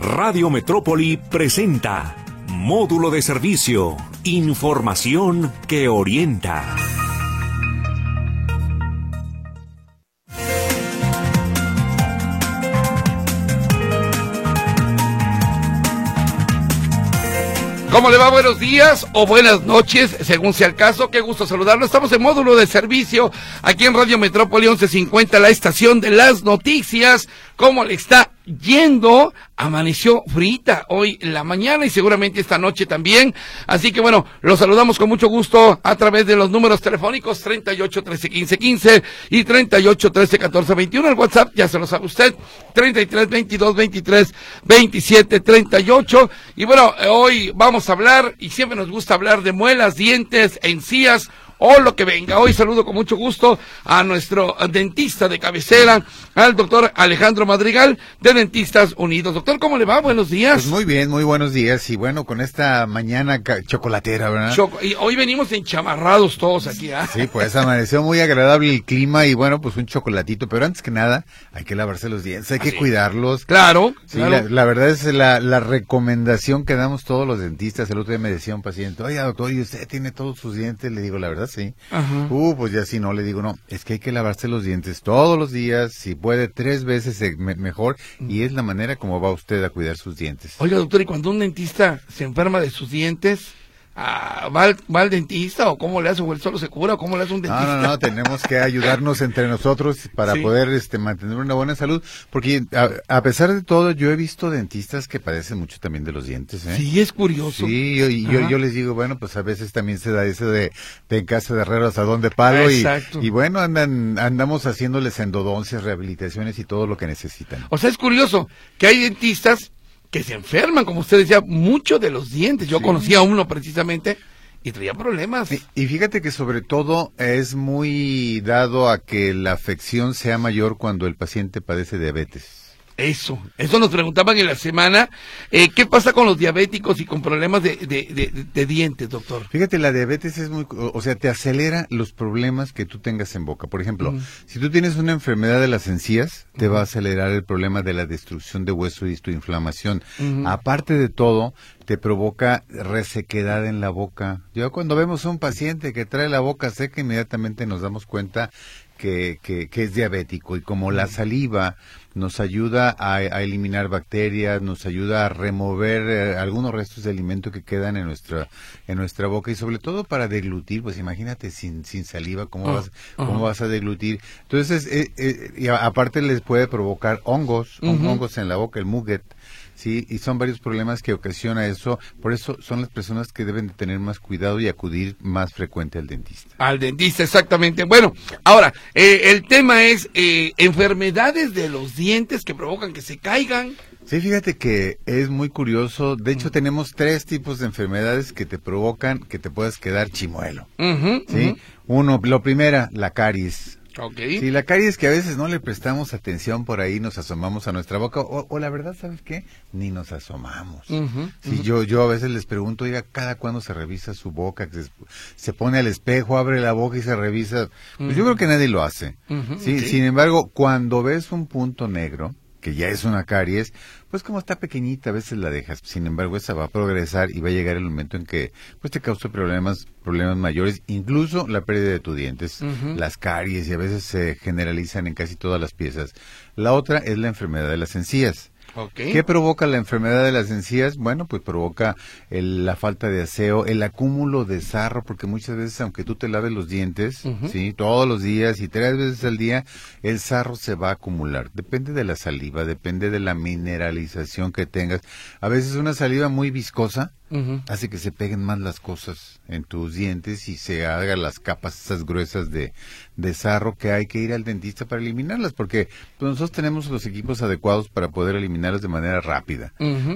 Radio Metrópoli presenta Módulo de Servicio, Información que orienta. ¿Cómo le va? Buenos días o buenas noches, según sea el caso. Qué gusto saludarlo. Estamos en módulo de servicio aquí en Radio Metrópoli 1150, la estación de las noticias. ¿Cómo le está yendo? Amaneció frita hoy en la mañana y seguramente esta noche también. Así que bueno, los saludamos con mucho gusto a través de los números telefónicos 38 13 15 15 y 38 13 14 21. El WhatsApp ya se lo sabe usted. 33 22 23 27 38. Y bueno, hoy vamos a hablar y siempre nos gusta hablar de muelas, dientes, encías o lo que venga. Hoy saludo con mucho gusto a nuestro dentista de cabecera, al doctor Alejandro Madrigal de Dentistas Unidos. Doctor, ¿cómo le va? Buenos días. Pues muy bien, muy buenos días. Y bueno, con esta mañana chocolatera, ¿verdad? y hoy venimos enchamarrados todos aquí, ¿ah? Sí, pues amaneció muy agradable el clima y bueno, pues un chocolatito. Pero antes que nada, hay que lavarse los dientes, hay que cuidarlos. Claro. Sí, La, verdad es la, la recomendación que damos todos los dentistas. El otro día me decía un paciente, oiga, doctor, ¿y usted tiene todos sus dientes? Le digo, la verdad, sí. Uh, pues ya si no, le digo, no, es que hay que lavarse los dientes todos los días, si puede tres veces mejor, y es la manera como va usted a cuidar sus dientes. Oiga, doctor, ¿y cuando un dentista se enferma de sus dientes? Ah, ¿va, al, dentista o cómo le hace o él solo se cura o cómo le hace un dentista? No, no, no, tenemos que ayudarnos entre nosotros para poder este, mantener una buena salud, porque a, pesar de todo yo he visto dentistas que padecen mucho también de los dientes. ¿eh? Sí, es curioso. Sí, yo, yo, yo, les digo, bueno, pues a veces también se da eso de, de en casa de herrero asadón de palo y, y, bueno, andan, andamos haciéndoles endodoncias, rehabilitaciones y todo lo que necesitan. O sea, es curioso que hay dentistas que se enferman, como usted decía, mucho de los dientes. Yo conocía a uno precisamente y traía problemas. Y, fíjate que sobre todo es muy dado a que la afección sea mayor cuando el paciente padece diabetes. Eso, eso nos preguntaban en la semana. Eh, ¿Qué pasa con los diabéticos y con problemas de, de, dientes, doctor? Fíjate, la diabetes es muy, o sea, te acelera los problemas que tú tengas en boca. Por ejemplo, si tú tienes una enfermedad de las encías, te va a acelerar el problema de la destrucción de hueso y tu inflamación. Aparte de todo, te provoca resequedad en la boca. Yo cuando vemos a un paciente que trae la boca seca, inmediatamente nos damos cuenta que, que, que es diabético y como la saliva nos ayuda a, eliminar bacterias, nos ayuda a remover eh, algunos restos de alimento que quedan en nuestra en nuestra boca y sobre todo para deglutir, pues imagínate sin sin saliva cómo ah, vas cómo vas a deglutir. Entonces, eh, eh, y aparte les puede provocar hongos, hongos en la boca, el muget Sí, y son varios problemas que ocasiona eso. Por eso son las personas que deben de tener más cuidado y acudir más frecuente al dentista. Al dentista, exactamente. Bueno, ahora, eh, el tema es eh, enfermedades de los dientes que provocan que se caigan. Sí, fíjate que es muy curioso. De hecho, mm. tenemos tres tipos de enfermedades que te provocan que te puedas quedar chimuelo. ¿sí? Uno, lo primera, la caries. Okay. Sí, la caries que a veces no le prestamos atención por ahí, nos asomamos a nuestra boca, o, la verdad, ¿sabes qué? Ni nos asomamos. sí, yo, yo a veces les pregunto, oiga, ¿cada cuándo se revisa su boca? Se, pone al espejo, abre la boca y se revisa. Pues yo creo que nadie lo hace. sí, sin embargo, cuando ves un punto negro, que ya es una caries, pues como está pequeñita, a veces la dejas. Sin embargo, esa va a progresar y va a llegar el momento en que pues te causa problemas, problemas mayores, incluso la pérdida de tus dientes, las caries y a veces se generalizan en casi todas las piezas. La otra es la enfermedad de las encías. ¿Qué provoca la enfermedad de las encías? Bueno, pues provoca la falta de aseo, el acúmulo de sarro, porque muchas veces, aunque tú te laves los dientes, ¿sí? Todos los días y tres veces al día, el sarro se va a acumular. Depende de la saliva, depende de la mineralización que tengas. A veces una saliva muy viscosa, hace que se peguen más las cosas en tus dientes y se hagan las capas esas gruesas de, de sarro que hay que ir al dentista para eliminarlas, porque pues, nosotros tenemos los equipos adecuados para poder eliminarlas de manera rápida.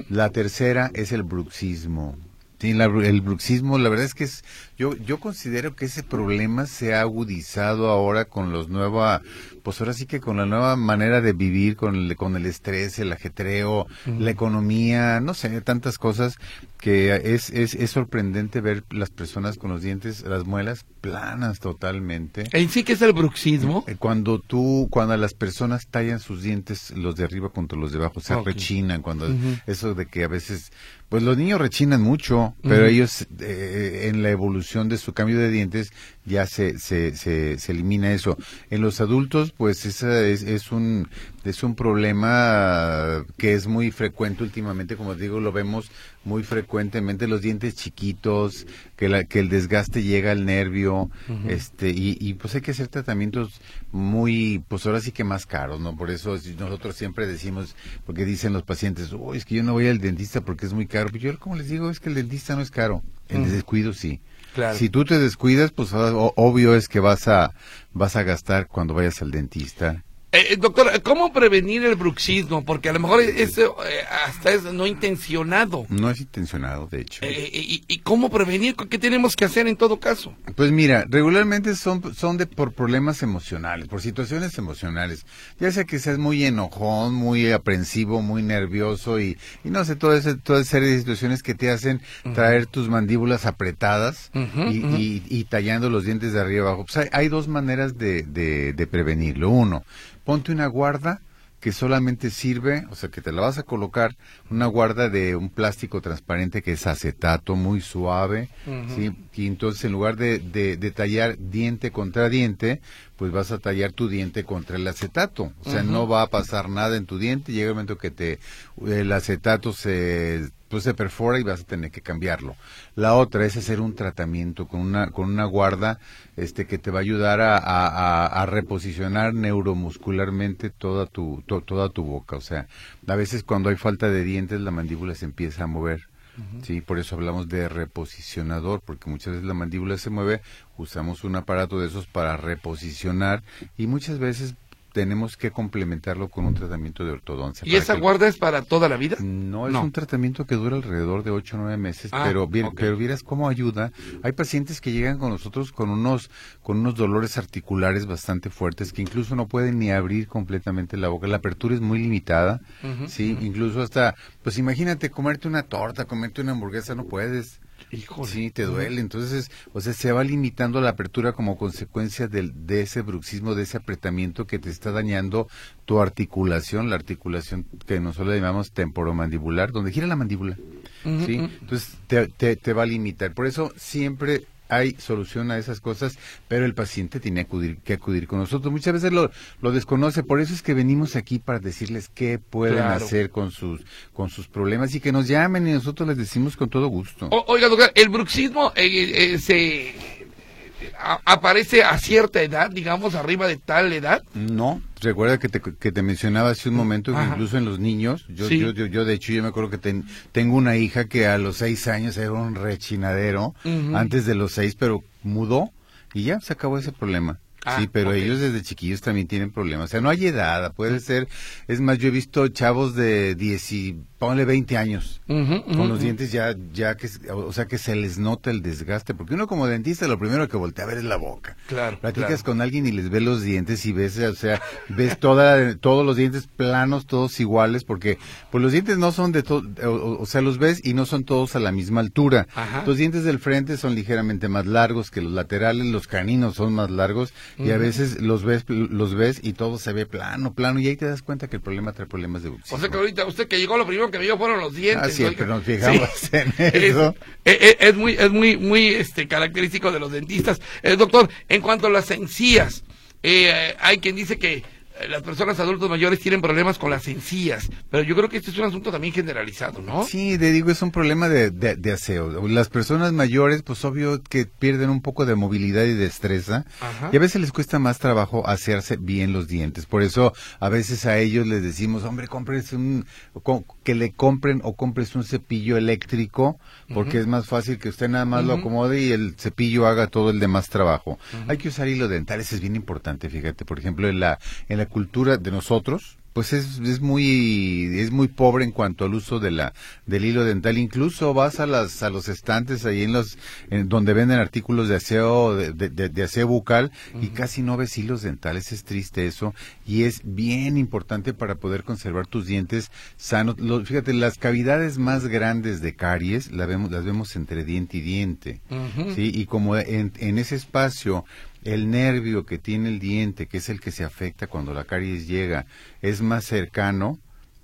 La tercera es el bruxismo. Sí, el bruxismo, la verdad es que es, yo, yo considero que ese problema se ha agudizado ahora con los nueva, pues ahora sí que con la nueva manera de vivir, con el, con el estrés, el ajetreo, la economía, no sé, tantas cosas que es, es, es sorprendente ver las personas con los dientes, las muelas planas totalmente. ¿En sí qué es el bruxismo? Eh, Cuando tú, cuando las personas tallan sus dientes, los de arriba contra los de abajo, se rechinan, cuando eso de que a veces, pues los niños rechinan mucho, pero ellos eh, en la evolución de su cambio de dientes ya se, se, se, se elimina eso. En los adultos, pues esa es, es un es un problema que es muy frecuente últimamente, como digo, lo vemos muy frecuentemente los dientes chiquitos, que, la, que el desgaste llega al nervio, este y, y pues hay que hacer tratamientos muy, pues ahora sí que más caros, ¿no? Por eso nosotros siempre decimos, porque dicen los pacientes, uy, es que yo no voy al dentista porque es muy caro. Pues yo como les digo, es que el dentista no es caro, el descuido sí. Si tú te descuidas, pues o- obvio es que vas a vas a gastar cuando vayas al dentista. Eh, doctor, ¿cómo prevenir el bruxismo? Porque a lo mejor es, eh, hasta es no intencionado. No es intencionado, de hecho. Eh, y, y cómo prevenir? ¿Qué tenemos que hacer en todo caso? Pues mira, regularmente son, son de por problemas emocionales, por situaciones emocionales. Ya sea que seas muy enojón, muy aprensivo, muy nervioso y, y no sé, toda esa, toda esa serie de situaciones que te hacen traer tus mandíbulas apretadas y- y tallando los dientes de arriba abajo. Pues hay, hay dos maneras de, de, de prevenirlo. Uno, ponte una guarda que solamente sirve, o sea, que te la vas a colocar, una guarda de un plástico transparente que es acetato, muy suave. ¿sí? Y entonces en lugar de, de, de tallar diente contra diente, pues vas a tallar tu diente contra el acetato. O sea, no va a pasar nada en tu diente, llega el momento que te el acetato se se perfora y vas a tener que cambiarlo. La otra es hacer un tratamiento con una con una guarda este que te va a ayudar a, a- a- a reposicionar neuromuscularmente toda tu to- toda tu boca, o sea, a veces cuando hay falta de dientes la mandíbula se empieza a mover. Sí, por eso hablamos de reposicionador, porque muchas veces la mandíbula se mueve, usamos un aparato de esos para reposicionar y muchas veces tenemos que complementarlo con un tratamiento de ortodoncia. ¿Y esa que- guarda es para toda la vida? no, es No. un tratamiento que dura alrededor de 8 o 9 meses, Ah, pero, vi- ok. pero vieras cómo ayuda. Hay pacientes que llegan con nosotros con unos, con unos dolores articulares bastante fuertes que incluso no pueden ni abrir completamente la boca. La apertura es muy limitada, sí, incluso hasta, pues imagínate comerte una torta, comerte una hamburguesa, no puedes. Híjole. Sí, te duele. Entonces, o sea, se va limitando la apertura como consecuencia del, de ese bruxismo, de ese apretamiento que te está dañando tu articulación, la articulación que nosotros le llamamos temporomandibular, donde gira la mandíbula. ¿sí? Entonces, te, te, te va a limitar. Por eso siempre hay solución a esas cosas, pero el paciente tiene acudir, que acudir con nosotros. Muchas veces lo, lo desconoce, por eso es que venimos aquí para decirles qué pueden Claro. hacer con sus, con sus problemas y que nos llamen y nosotros les decimos con todo gusto. O- oiga, doctor, ¿el bruxismo eh, eh, se a- aparece a cierta edad, digamos, arriba de tal edad? No, recuerda que te, que te mencionaba hace un momento que incluso en los niños, yo, Sí. yo, yo, yo, de hecho yo me acuerdo que ten- tengo una hija que a los seis años era un rechinadero, antes de los seis, pero mudó y ya se acabó ese problema. Ah, sí, pero ellos desde chiquillos también tienen problemas. O sea, no hay edad, puede ser. Es más, yo he visto chavos de 10 y, ponle 20 años, con los dientes ya, ya que, o sea, que se les nota el desgaste, porque uno como dentista lo primero que voltea a ver es la boca. Claro, Platicas claro. con alguien y les ves los dientes y ves, o sea, ves toda, todos los dientes planos, todos iguales, porque pues los dientes no son de todo, o, o sea, los ves y no son todos a la misma altura. Ajá. Los dientes del frente son ligeramente más largos que los laterales, los caninos son más largos y a veces los ves, los ves y todo se ve plano, plano y ahí te das cuenta que el problema trae problemas de O sea que ahorita usted que llegó lo primero que vio fueron los dientes. Ah, siempre oiga. nos fijamos en Es, eso. es- es- es muy, es muy, muy este característico de los dentistas. Eh, doctor, en cuanto a las encías, eh, hay quien dice que las personas adultos mayores tienen problemas con las encías, pero yo creo que este es un asunto también generalizado, ¿no? Sí, te digo, es un problema de, de, de aseo. Las personas mayores, pues obvio que pierden un poco de movilidad y destreza. Ajá. Y a veces les cuesta más trabajo hacerse bien los dientes. Por eso a veces a ellos les decimos, hombre, compres un, que le compren o compres un cepillo eléctrico, porque es más fácil que usted nada más lo acomode y el cepillo haga todo el demás trabajo. Hay que usar hilo dental, eso es bien importante, fíjate. Por ejemplo, en la, en la cultura de nosotros, pues es, es muy es muy pobre en cuanto al uso de la del hilo dental. Incluso vas a las a los estantes ahí en los en donde venden artículos de aseo de, de, aseo bucal y casi no ves hilos dentales. Es triste eso. Y es bien importante para poder conservar tus dientes sanos. Fíjate las cavidades más grandes de caries las vemos las vemos entre diente y diente. Sí y como en, en ese espacio el nervio que tiene el diente, que es el que se afecta cuando la caries llega, es más cercano,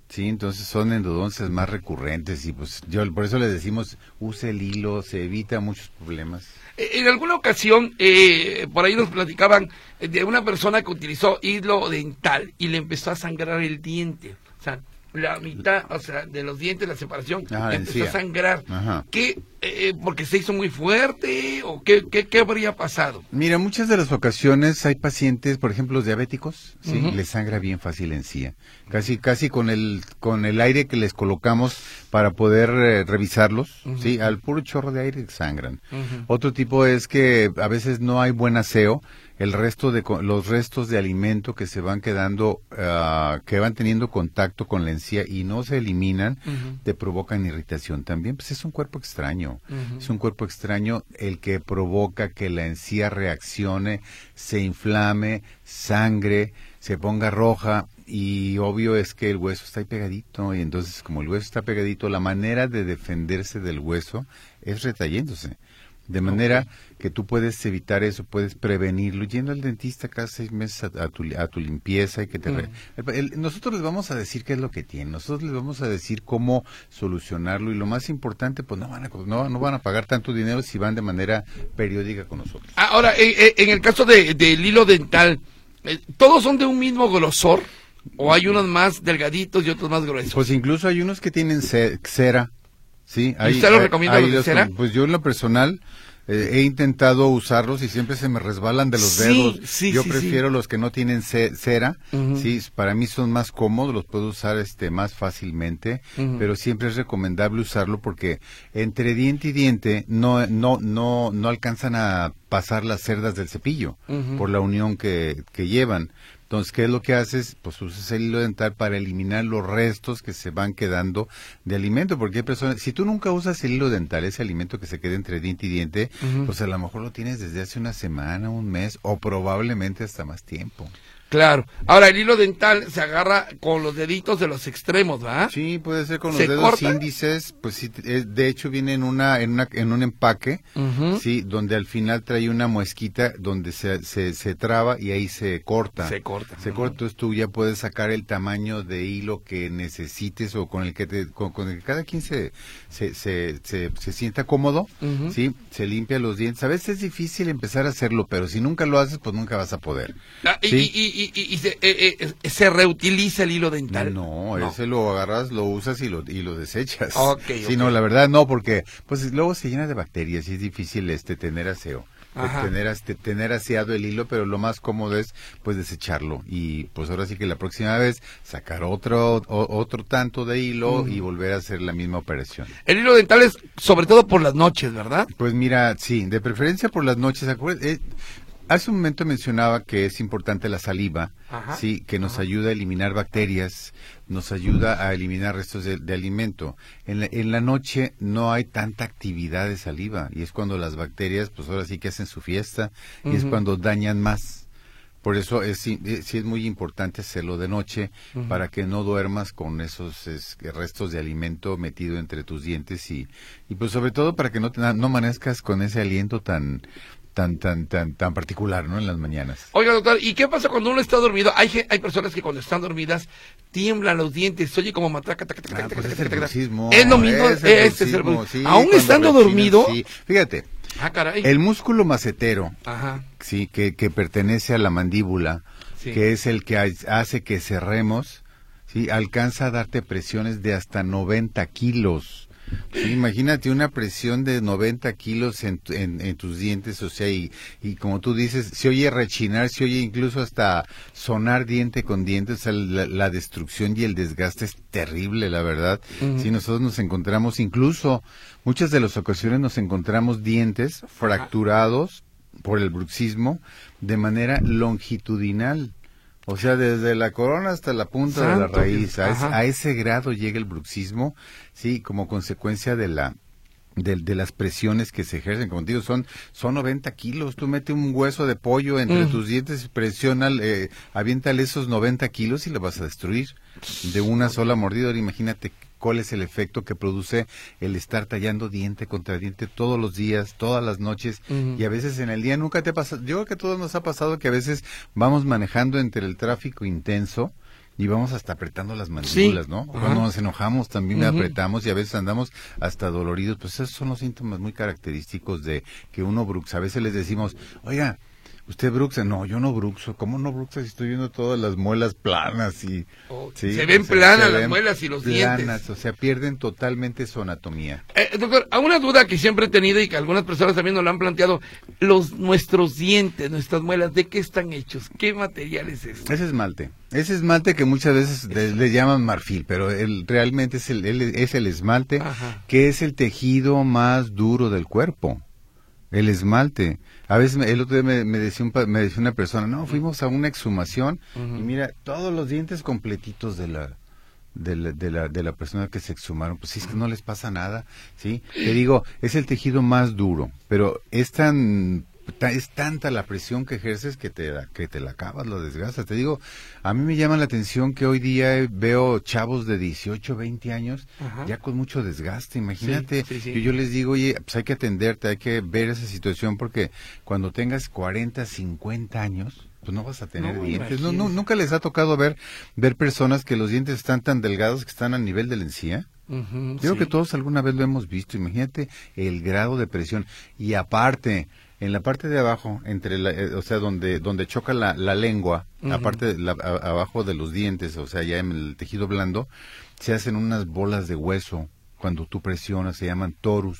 sí, entonces son endodoncias más recurrentes y pues yo por eso le decimos use el hilo, se evita muchos problemas. Eh, en alguna ocasión, eh, por ahí nos platicaban de una persona que utilizó hilo dental y le empezó a sangrar el diente. O sea, la mitad, o sea, de los dientes, la separación, empezó a sangrar. ¿Qué, eh, porque se hizo muy fuerte o qué, qué, habría pasado? Mira, muchas de las ocasiones hay pacientes, por ejemplo, los diabéticos, sí, les sangra bien fácil en sí. Casi, casi con el, con el aire que les colocamos para poder eh, revisarlos, sí, al puro chorro de aire sangran. Otro tipo es que a veces no hay buen aseo el resto de los restos de alimento que se van quedando ah, que van teniendo contacto con la encía y no se eliminan te provocan irritación también. Pues es un cuerpo extraño. Es un cuerpo extraño el que provoca que la encía reaccione se inflame sangre se ponga roja y obvio es que el hueso está ahí pegadito y entonces como el hueso está pegadito la manera de defenderse del hueso es retayéndose de manera que tú puedes evitar eso, puedes prevenirlo, yendo al dentista cada seis meses a, tu, a tu, limpieza y que te... nosotros les vamos a decir qué es lo que tienen, nosotros les vamos a decir cómo solucionarlo y lo más importante, pues no van a, no, no van a pagar tanto dinero si van de manera periódica con nosotros. Ahora, en, el caso de, del hilo dental, eh, ¿todos son de un mismo grosor? ¿O hay unos más delgaditos y otros más gruesos? Pues incluso hay unos que tienen cera Sí, ahí, ¿Usted lo recomienda los cera? Pues yo en lo personal eh, he intentado usarlos y siempre se me resbalan de los dedos. yo prefiero los que no tienen cera. Sí, para mí son más cómodos, los puedo usar este más fácilmente, pero siempre es recomendable usarlo porque entre diente y diente no no no no alcanzan a pasar las cerdas del cepillo por la unión que, que llevan. Entonces, ¿qué es lo que haces? Pues usas el hilo dental para eliminar los restos que se van quedando de alimento, porque hay personas, si tú nunca usas el hilo dental, ese alimento que se queda entre diente y diente, pues a lo mejor lo tienes desde hace una semana, un mes o probablemente hasta más tiempo. Claro. Ahora, el hilo dental se agarra con los deditos de los extremos, ¿verdad? Sí, puede ser con los dedos índices. Pues sí, de hecho viene en una, en una, en un empaque, sí, donde al final trae una muesquita donde se, se, se, traba y ahí se corta. Se corta. Se corta. Entonces tú ya puedes sacar el tamaño de hilo que necesites o con el que te, con, el que cada quien se, se, se, se, sienta cómodo, sí, se limpia los dientes. A veces es difícil empezar a hacerlo, pero si nunca lo haces, pues nunca vas a poder. Ah, y y, se, eh, eh, se, reutiliza el hilo dental. No, ese lo agarras, lo usas y lo, y lo desechas. Okay, sí, no, la verdad no, porque pues luego se llena de bacterias y es difícil este tener aseo. Tener, este, tener aseado el hilo, pero lo más cómodo es pues desecharlo y pues ahora sí que la próxima vez sacar otro otro tanto de hilo y volver a hacer la misma operación. El hilo dental es sobre todo por las noches, ¿verdad? Pues mira, sí, de preferencia por las noches. Eh, Hace un momento mencionaba que es importante la saliva, sí, que nos ayuda a eliminar bacterias, nos ayuda a eliminar restos de, alimento. En la, en la, noche no hay tanta actividad de saliva y es cuando las bacterias, pues ahora sí que hacen su fiesta y es cuando dañan más. Por eso es, sí, es muy importante hacerlo de noche para que no duermas con esos restos de alimento metido entre tus dientes y, y pues sobre todo para que no, no amanezcas con ese aliento tan tan tan tan tan particular, ¿no? En las mañanas. Oiga, doctor, ¿y qué pasa cuando uno está dormido? Hay hay personas que cuando están dormidas tiemblan los dientes, oye como matraca, ah, pues es el bruxismo. Es lo mismo, es el Aún estando dormido. Sí. Fíjate. Ah, caray. El músculo macetero, Ajá. sí, que, que pertenece a la mandíbula, que es el que hace que cerremos, sí, alcanza a darte presiones de hasta 90 kilos imagínate una presión de 90 kilos en, en, tus dientes, o sea, y, y, como tú dices, se oye rechinar, se oye incluso hasta sonar diente con diente, o sea, la, destrucción y el desgaste es terrible, la verdad. Si nosotros nos encontramos, incluso muchas de las ocasiones nos encontramos dientes fracturados por el bruxismo de manera longitudinal. O sea, desde la corona hasta la punta de la raíz. A, ese grado llega el bruxismo, sí, como consecuencia de la de, las presiones que se ejercen. Como digo, son, son 90 kilos. Tú mete un hueso de pollo entre mm. tus dientes y presiona, eh, aviéntale esos 90 kilos y lo vas a destruir de una sola mordida. imagínate cuál es el efecto que produce el estar tallando diente contra diente todos los días, todas las noches y a veces en el día nunca te pasa. Yo creo que a todos nos ha pasado que a veces vamos manejando entre el tráfico intenso y vamos hasta apretando las mandíbulas, ¿no? Cuando nos enojamos también apretamos y a veces andamos hasta doloridos. Pues esos son los síntomas muy característicos de que uno bruxa. A veces les decimos, oiga, ¿Usted bruxa? No, yo no bruxo. ¿Cómo no bruxa si estoy viendo todas las muelas planas y... Oh, se ven planas las muelas y los dientes. O sea, pierden totalmente su anatomía. Eh, doctor, a una duda que siempre he tenido y que algunas personas también nos lo han planteado. Los, nuestros dientes, nuestras muelas, ¿de qué están hechos? ¿Qué material es este? Ese esmalte. Ese esmalte que muchas veces le, llaman marfil, pero el, realmente es el, es el esmalte que es el tejido más duro del cuerpo. El esmalte. A veces el otro día me, decía me decía una persona, no, fuimos a una exhumación y mira, todos los dientes completitos de la, de la, de la, de la persona que se exhumaron, pues sí, es que no les pasa nada, ¿sí? Te digo, es el tejido más duro, pero es tan es tanta la presión que ejerces que te, que te la acabas, lo desgastas. Te digo, a mí me llama la atención que hoy día veo chavos de 18, 20 años ya con mucho desgaste. Imagínate, Yo, les digo, oye, pues hay que atenderte, hay que ver esa situación porque cuando tengas 40, 50 años, pues no vas a tener dientes. No, nunca les ha tocado ver, ver personas que los dientes están tan delgados que están a nivel de la encía. Yo creo que todos alguna vez lo hemos visto. Imagínate el grado de presión. Y aparte, en la parte de abajo, entre eh, o sea, donde, donde choca la, la lengua, aparte la, abajo de los dientes, o sea, ya en el tejido blando, se hacen unas bolas de hueso cuando tú presionas, se llaman torus.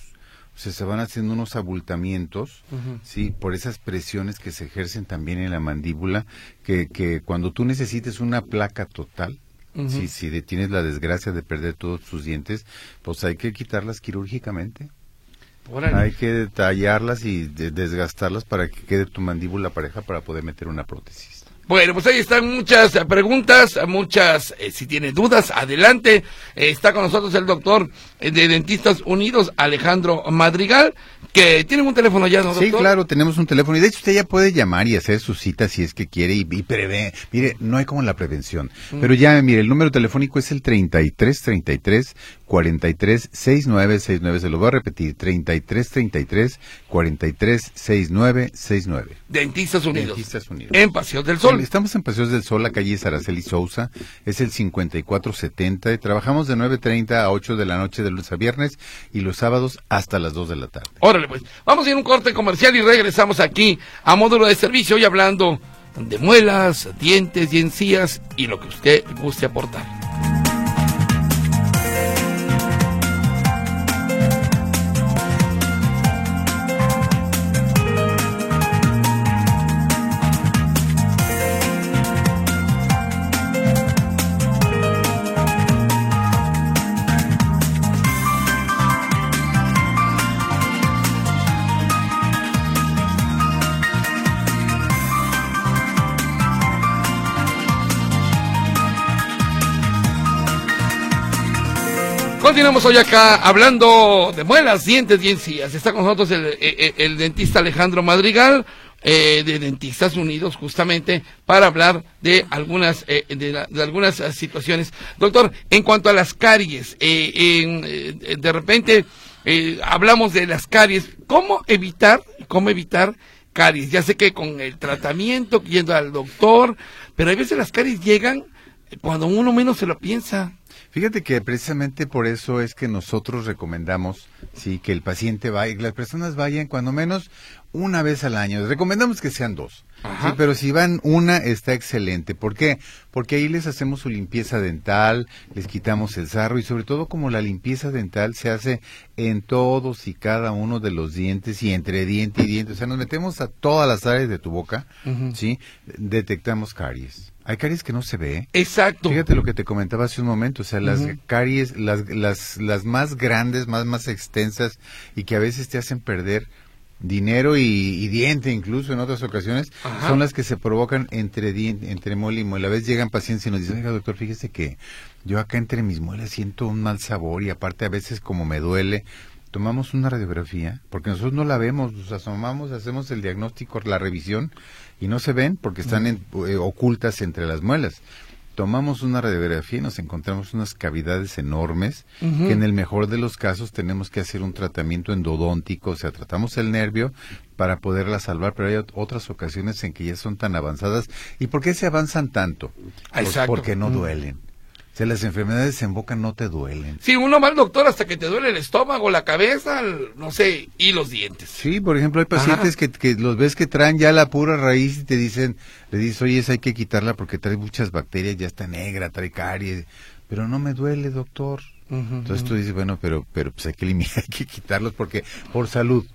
O sea, se van haciendo unos abultamientos, sí, por esas presiones que se ejercen también en la mandíbula, que, que cuando tú necesites una placa total, si, si tienes la desgracia de perder todos tus dientes, pues hay que quitarlas quirúrgicamente. Hay que detallarlas y desgastarlas para que quede tu mandíbula pareja para poder meter una prótesis. Bueno, pues ahí están muchas preguntas, muchas, eh, si tiene dudas, adelante. Eh, está con nosotros el doctor de Dentistas Unidos, Alejandro Madrigal, que tiene un teléfono ya, ¿no, doctor? Sí, claro, tenemos un teléfono. Y de hecho usted ya puede llamar y hacer su cita si es que quiere y, prevé. Mire, no hay como la prevención. Mm. Pero ya, mire, el número telefónico es el 3333 436969. Se lo voy a repetir, 3333 436969. Dentistas Unidos. Dentistas Unidos. En Paseo del Sol. Estamos en Paseo del Sol, la calle Saraceli Sousa. Es el 5470. Trabajamos de 9.30 a 8 de la noche de lunes a viernes y los sábados hasta las 2 de la tarde. Órale, pues. Vamos a ir a un corte comercial y regresamos aquí a módulo de servicio hoy hablando de muelas, dientes y encías y lo que usted guste aportar. Continuamos hoy acá hablando de muelas, dientes y encías. Está con nosotros el, eh, eh, dentista Alejandro Madrigal, eh, de Dentistas Unidos, justamente para hablar de algunas, de, algunas situaciones. Doctor, en cuanto a las caries, de repente hablamos de las caries. ¿Cómo evitar, cómo evitar caries? Ya sé que con el tratamiento, yendo al doctor, pero a veces las caries llegan cuando uno menos se lo piensa. Fíjate que precisamente por eso es que nosotros recomendamos sí que el paciente vaya, que las personas vayan cuando menos una vez al año. Recomendamos que sean dos. Sí, pero si van una está excelente. ¿Por qué? Porque ahí les hacemos su limpieza dental, les quitamos el sarro y sobre todo como la limpieza dental se hace en todos y cada uno de los dientes y entre diente y diente. O sea, nos metemos a todas las áreas de tu boca, ¿sí? Detectamos caries. Hay caries que no se ve. Exacto. Fíjate lo que te comentaba hace un momento, o sea, las caries, las, las, las más grandes, más, más extensas y que a veces te hacen perder dinero y, diente incluso en otras ocasiones, son las que se provocan entre, diente, entre muela y muela. A veces llegan pacientes y nos dicen, oiga doctor, fíjese que yo acá entre mis muelas siento un mal sabor y aparte a veces como me duele, tomamos una radiografía, porque nosotros no la vemos, nos asomamos, hacemos el diagnóstico, la revisión y no se ven porque están eh, ocultas entre las muelas. Tomamos una radiografía y nos encontramos unas cavidades enormes que en el mejor de los casos tenemos que hacer un tratamiento endodóntico, o sea, tratamos el nervio para poderla salvar, pero hay otras ocasiones en que ya son tan avanzadas. ¿Y por qué se avanzan tanto? Pues porque no duelen sea, las enfermedades en boca no te duelen. Sí, uno va al doctor hasta que te duele el estómago, la cabeza, no sé, y los dientes. Sí, por ejemplo, hay pacientes que, que, los ves que traen ya la pura raíz y te dicen, le dices, oye, esa hay que quitarla porque trae muchas bacterias, ya está negra, trae caries. Pero no me duele, doctor. Entonces tú dices, bueno, pero, pero pues hay que eliminar, hay que quitarlos porque, por salud.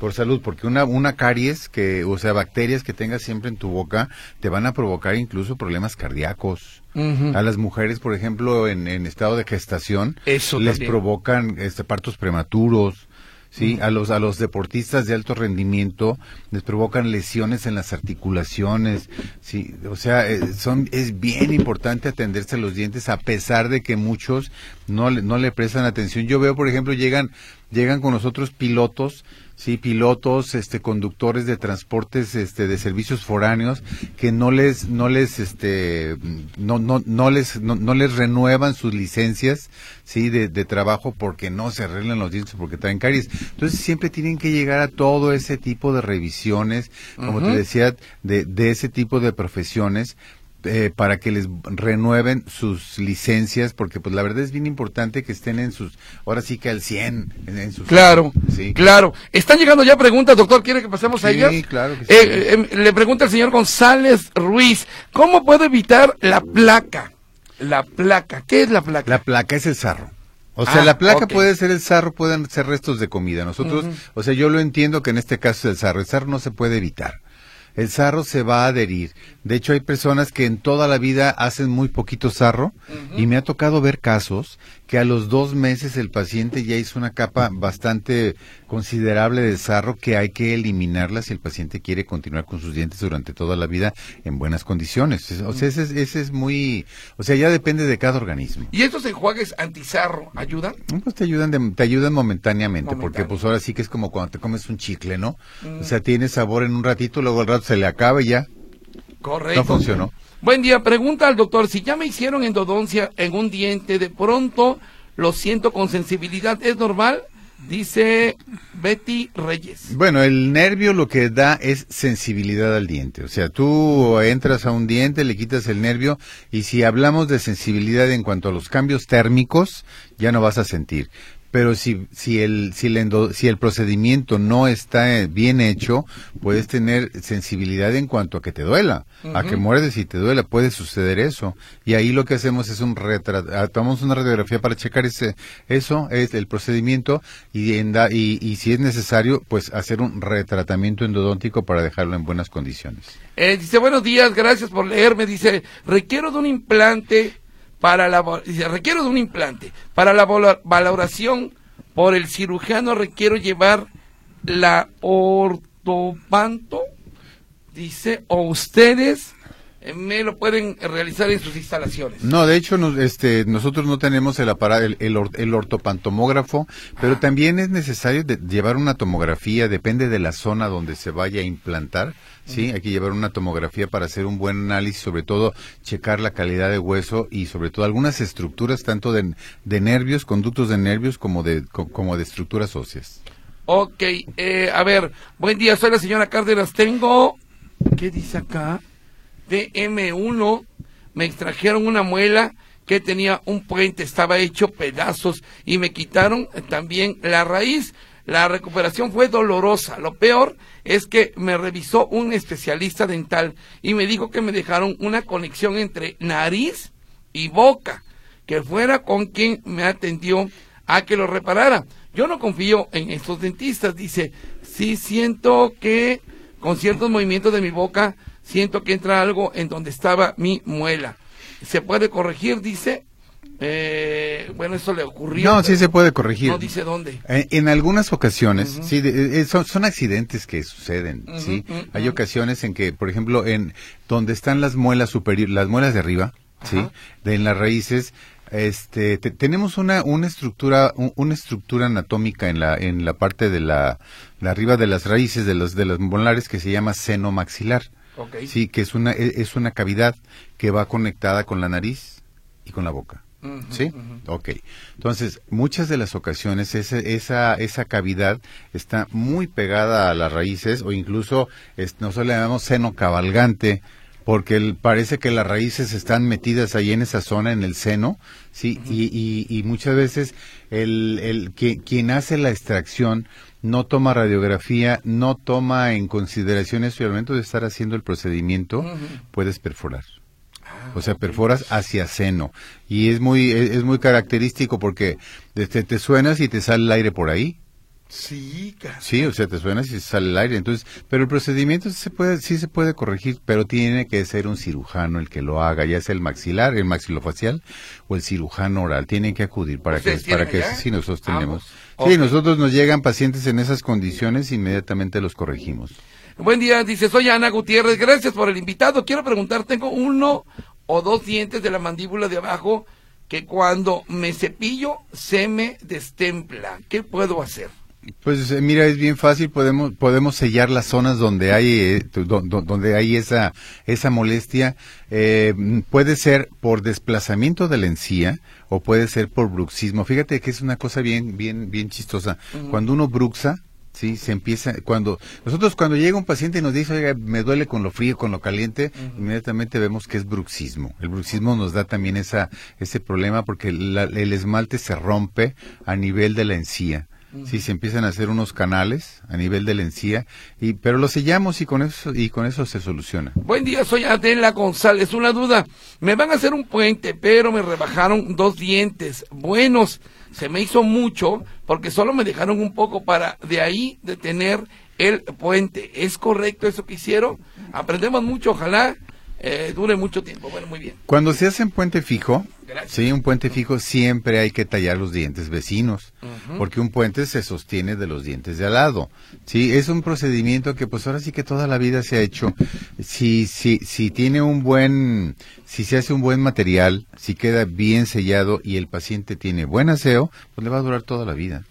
Por salud, porque una, una caries, que, o sea, bacterias que tengas siempre en tu boca, te van a provocar incluso problemas cardíacos. A las mujeres, por ejemplo, en, estado de gestación, les provocan este, partos prematuros. Sí, a los a los deportistas de alto rendimiento les provocan lesiones en las articulaciones, sí, o sea, eh, son es bien importante atenderse los dientes a pesar de que muchos no no le prestan atención. Yo veo, por ejemplo, llegan llegan con nosotros pilotos sí pilotos este conductores de transportes este de servicios foráneos que no les no les este no no no les no, les renuevan sus licencias sí de, de, trabajo porque no se arreglan los dientes porque traen caries. Entonces siempre tienen que llegar a todo ese tipo de revisiones como te decía de, de ese tipo de profesiones eh, para que les renueven sus licencias, porque pues la verdad es bien importante que estén en sus, ahora sí que al 100 en, sus... Claro, sí. claro. Están llegando ya preguntas, doctor, ¿quiere que pasemos a ellas? Sí, claro que eh, sí. Eh, le pregunta el señor González Ruiz, ¿cómo puedo evitar la placa? La placa, ¿qué es la placa? La placa es el sarro. O sea, ah, la placa puede ser el sarro, pueden ser restos de comida. Nosotros, o sea, yo lo entiendo que en este caso es el sarro. El sarro no se puede evitar el sarro se va a adherir. De hecho, hay personas que en toda la vida hacen muy poquito sarro y me ha tocado ver casos que a los dos meses el paciente ya hizo una capa bastante considerable de sarro que hay que eliminarla si el paciente quiere continuar con sus dientes durante toda la vida en buenas condiciones. O sea, ese, ese es muy... O sea, ya depende de cada organismo. ¿Y estos enjuagues antisarro ayudan? Pues te ayudan, te ayudan momentáneamente, porque pues ahora sí que es como cuando te comes un chicle, ¿no? O sea, tiene sabor en un ratito, luego al rato se le acaba y ya. Correcto. No funcionó. Buen día, pregunta al doctor, si ya me hicieron endodoncia en un diente, de pronto lo siento con sensibilidad, ¿es normal? Dice Betty Reyes. Bueno, el nervio lo que da es sensibilidad al diente. O sea, tú entras a un diente, le quitas el nervio y si hablamos de sensibilidad en cuanto a los cambios térmicos, ya no vas a sentir pero si, si, el, si, el si el procedimiento no está bien hecho, puedes tener sensibilidad en cuanto a que te duela, a que muerdes y te duela, puede suceder eso. Y ahí lo que hacemos es un retrato, ah, tomamos una radiografía para checar ese, eso, es el procedimiento, y, y, y si es necesario, pues hacer un retratamiento endodóntico para dejarlo en buenas condiciones. Eh, dice, buenos días, gracias por leerme, dice, requiero de un implante para la requiero de un implante. Para la valoración por el cirujano requiero llevar la ortopanto, dice, o ustedes me lo pueden realizar en sus instalaciones. No, de hecho, este, nosotros no tenemos el aparato, el, el, ortopantomógrafo, pero ah. también es necesario llevar una tomografía, depende de la zona donde se vaya a implantar. Sí, hay que llevar una tomografía para hacer un buen análisis, sobre todo checar la calidad de hueso y sobre todo algunas estructuras tanto de, de nervios, conductos de nervios como de, como de estructuras óseas. Ok, eh, a ver, buen día, soy la señora Cárdenas, tengo, ¿qué dice acá? DM1, me extrajeron una muela que tenía un puente, estaba hecho pedazos y me quitaron también la raíz. La recuperación fue dolorosa. Lo peor es que me revisó un especialista dental y me dijo que me dejaron una conexión entre nariz y boca, que fuera con quien me atendió a que lo reparara. Yo no confío en estos dentistas, dice, sí siento que con ciertos movimientos de mi boca siento que entra algo en donde estaba mi muela. ¿Se puede corregir? Dice. Eh, bueno, eso le ocurrió. No, sí se puede corregir. No dice dónde. En, en algunas ocasiones, sí, de- eh, son, son accidentes que suceden, sí. Hay ocasiones en que, por ejemplo, en donde están las muelas superiores, las muelas de arriba, sí, de en las raíces, este, te- tenemos una una estructura un- una estructura anatómica en la en la parte de la, de arriba de las raíces de los de los molares que se llama seno maxilar. Sí, que es una e- es una cavidad que va conectada con la nariz y con la boca. ¿Sí? Ok. Entonces, muchas de las ocasiones esa, esa, esa cavidad está muy pegada a las raíces o incluso es- nosotros le llamamos seno cabalgante porque el- parece que las raíces están metidas ahí en esa zona, en el seno, ¿sí? y, y, y muchas veces el, el, que- quien hace la extracción no toma radiografía, no toma en consideración eso y al momento de estar haciendo el procedimiento puedes perforar. Ah, O sea, perforas hacia seno. Y es muy, es, es muy característico porque este, te suenas y te sale el aire por ahí. Sí, casi. Sí, o sea, te suenas y te sale el aire. Entonces, pero el procedimiento sí se puede, sí se puede corregir, pero tiene que ser un cirujano el que lo haga, ya sea el maxilar, el maxilofacial o el cirujano oral. Tienen que acudir para que, ¿Ustedes para que sí nosotros tenemos. Ambos. Sí, nosotros nos llegan pacientes en esas condiciones, inmediatamente los corregimos. Buen día, dice, soy Ana Gutiérrez, gracias por el invitado. Quiero preguntar, tengo uno o dos dientes de la mandíbula de abajo que cuando me cepillo se me destempla. ¿Qué puedo hacer? Pues eh, mira, es bien fácil, podemos podemos sellar las zonas donde hay eh, donde hay esa esa molestia. Eh, puede ser por desplazamiento de la encía o puede ser por bruxismo. Fíjate que es una cosa bien bien bien chistosa. Cuando uno bruxa, sí, se empieza cuando nosotros cuando llega un paciente y nos dice, "Oiga, me duele con lo frío, con lo caliente", inmediatamente vemos que es bruxismo. El bruxismo nos da también esa ese problema porque la- el esmalte se rompe a nivel de la encía. Sí, se empiezan a hacer unos canales a nivel de la encía, y, pero lo sellamos y con eso y con eso se soluciona. Buen día, soy Adela González. Una duda, me van a hacer un puente, pero me rebajaron dos dientes buenos. Se me hizo mucho porque solo me dejaron un poco para de ahí detener el puente. ¿Es correcto eso que hicieron? Aprendemos mucho, ojalá eh, dure mucho tiempo. Bueno, muy bien. Cuando se hace un puente fijo, Gracias. sí, un puente fijo siempre hay que tallar los dientes vecinos, porque un puente se sostiene de los dientes de al lado. Sí, es un procedimiento que pues ahora sí que toda la vida se ha hecho. Si si si tiene un buen si se hace un buen material, si queda bien sellado y el paciente tiene buen aseo, pues le va a durar toda la vida.